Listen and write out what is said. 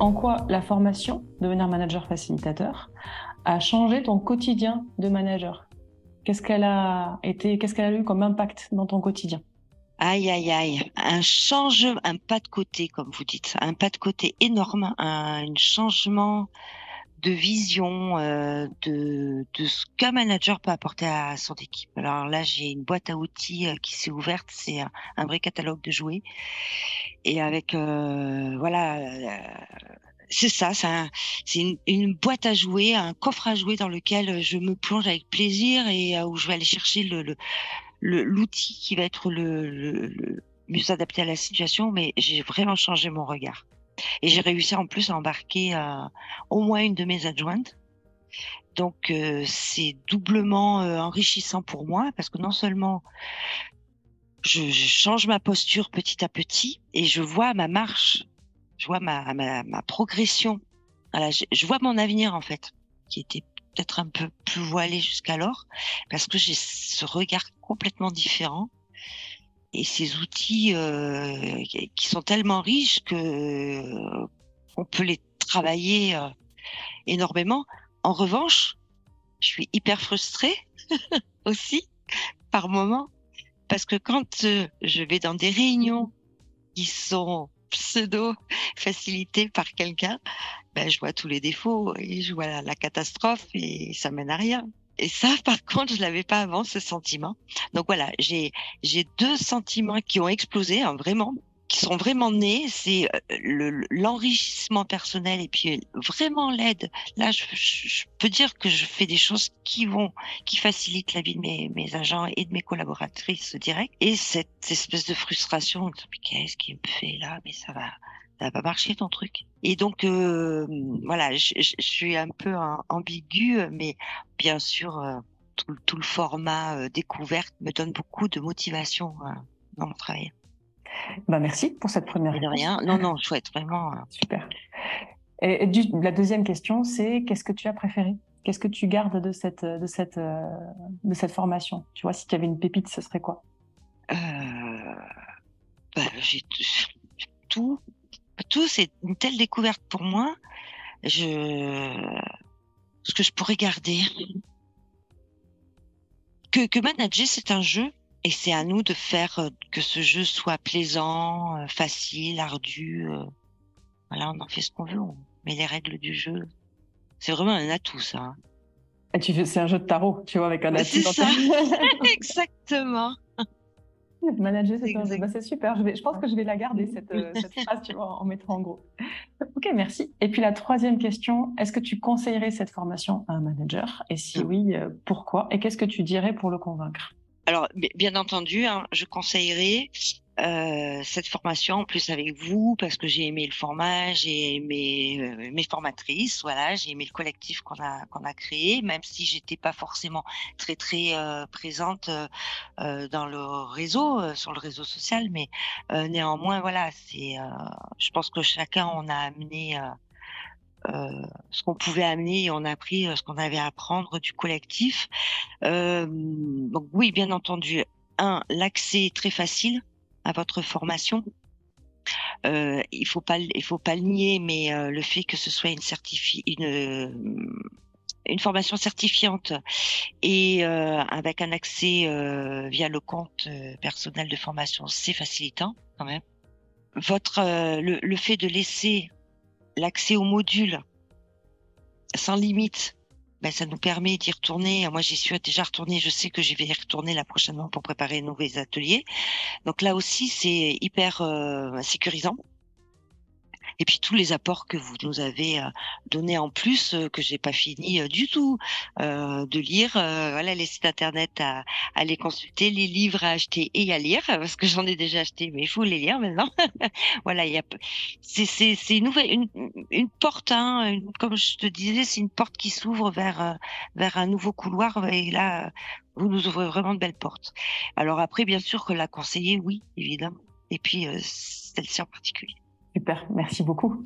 En quoi la formation, devenir manager facilitateur, a changé ton quotidien de manager? Qu'est-ce qu'elle a été, qu'est-ce qu'elle a eu comme impact dans ton quotidien? Aïe, aïe, aïe. Un changement, un pas de côté, comme vous dites. Un pas de côté énorme, un, changement de vision euh, de, de ce qu'un manager peut apporter à son équipe. Alors là, j'ai une boîte à outils euh, qui s'est ouverte, c'est un, vrai catalogue de jouets. Et avec, euh, voilà, c'est ça, c'est une, une, boîte à jouer, un coffre à jouer dans lequel je me plonge avec plaisir et où je vais aller chercher le, l'outil qui va être le, le, mieux adapté à la situation, mais j'ai vraiment changé mon regard. Et j'ai réussi en plus à embarquer euh, au moins une de mes adjointes. Donc euh, c'est doublement euh, enrichissant pour moi parce que non seulement je, je, change ma posture petit à petit et je vois ma marche, je vois ma, ma, ma progression. Voilà, je, je vois mon avenir en fait, qui était peut-être un peu plus voilé jusqu'alors, parce que j'ai ce regard complètement différent et ces outils euh, qui sont tellement riches que euh, on peut les travailler euh, énormément. En revanche, je suis hyper frustrée aussi par moment parce que quand je vais dans des réunions qui sont pseudo facilitées par quelqu'un, ben, je vois tous les défauts et je vois la, catastrophe et ça mène à rien. Et ça, par contre, je l'avais pas avant ce sentiment. Donc voilà, j'ai j'ai deux sentiments qui ont explosé, hein, vraiment, qui sont vraiment nés. C'est euh, l'enrichissement personnel et puis vraiment l'aide. Là, je, je, peux dire que je fais des choses qui vont, qui facilitent la vie de mes, mes agents et de mes collaboratrices directes. Et cette espèce de frustration, qu'est-ce qui me fait là? Mais ça va, ça va pas marcher ton truc. Et donc euh, voilà, je, suis un peu ambigu, mais bien sûr euh, tout, le format euh, découverte me donne beaucoup de motivation dans mon travail. Bah merci pour cette première. De rien. Non non, chouette, vraiment. Super. Et, la deuxième question, c'est qu'est-ce que tu as préféré? Qu'est-ce que tu gardes de cette de cette de cette formation? Tu vois, si tu avais une pépite, ce serait quoi? Bah, J'ai tout tout, c'est une telle découverte pour moi. Je, ce que je pourrais garder. Que, que manager, c'est un jeu et c'est à nous de faire euh, que ce jeu soit plaisant, euh, facile, ardu. Euh. Voilà, on en fait ce qu'on veut, on met les règles du jeu. C'est vraiment un atout, ça. Hein. Et tu fais, c'est un jeu de tarot, tu vois, avec un atout. C'est ça, exactement. Manager, c'est bah, c'est super. Je, vais, je pense que je vais la garder, cette, euh, cette phrase, tu vois, en mettant en gros. Ok, merci. Et puis la troisième question, est-ce que tu conseillerais cette formation à un manager? Et si oui, euh, pourquoi? Et qu'est-ce que tu dirais pour le convaincre? Alors, bien entendu, hein, je conseillerais euh, cette formation en plus avec vous parce que j'ai aimé le format, j'ai aimé euh, mes formatrices, voilà, j'ai aimé le collectif qu'on a qu'on a créé, même si j'étais pas forcément très très euh, présente euh, dans le réseau, sur le réseau social, mais néanmoins voilà, c'est, je pense que chacun on a amené euh, ce qu'on pouvait amener et on a appris ce qu'on avait à apprendre du collectif. Euh, donc oui, bien entendu, un, l'accès est très facile à votre formation. Euh, il faut faut pas le nier, mais euh, le fait que ce soit une une formation certifiante et euh, avec un accès euh, via le compte personnel de formation, c'est facilitant quand même. Votre le, le fait de laisser l'accès aux modules sans limite, ben, ça nous permet d'y retourner. Moi, j'y suis déjà retournée. Je sais que je vais y retourner la prochaine fois pour préparer nouveaux ateliers. Donc là aussi, c'est hyper euh, sécurisant et puis tous les apports que vous nous avez euh, donnés en plus euh, que j'ai pas fini euh, du tout de lire voilà les sites internet à, à les consulter les livres à acheter et à lire parce que j'en ai déjà acheté mais il faut les lire maintenant. Voilà il y a c'est c'est c'est une nouvelle une, une porte hein, comme je te disais c'est une porte qui s'ouvre vers vers un nouveau couloir et là vous nous ouvrez vraiment de belles portes. Alors après bien sûr que la conseiller oui évidemment. Et puis celle-ci en particulier Super, merci beaucoup.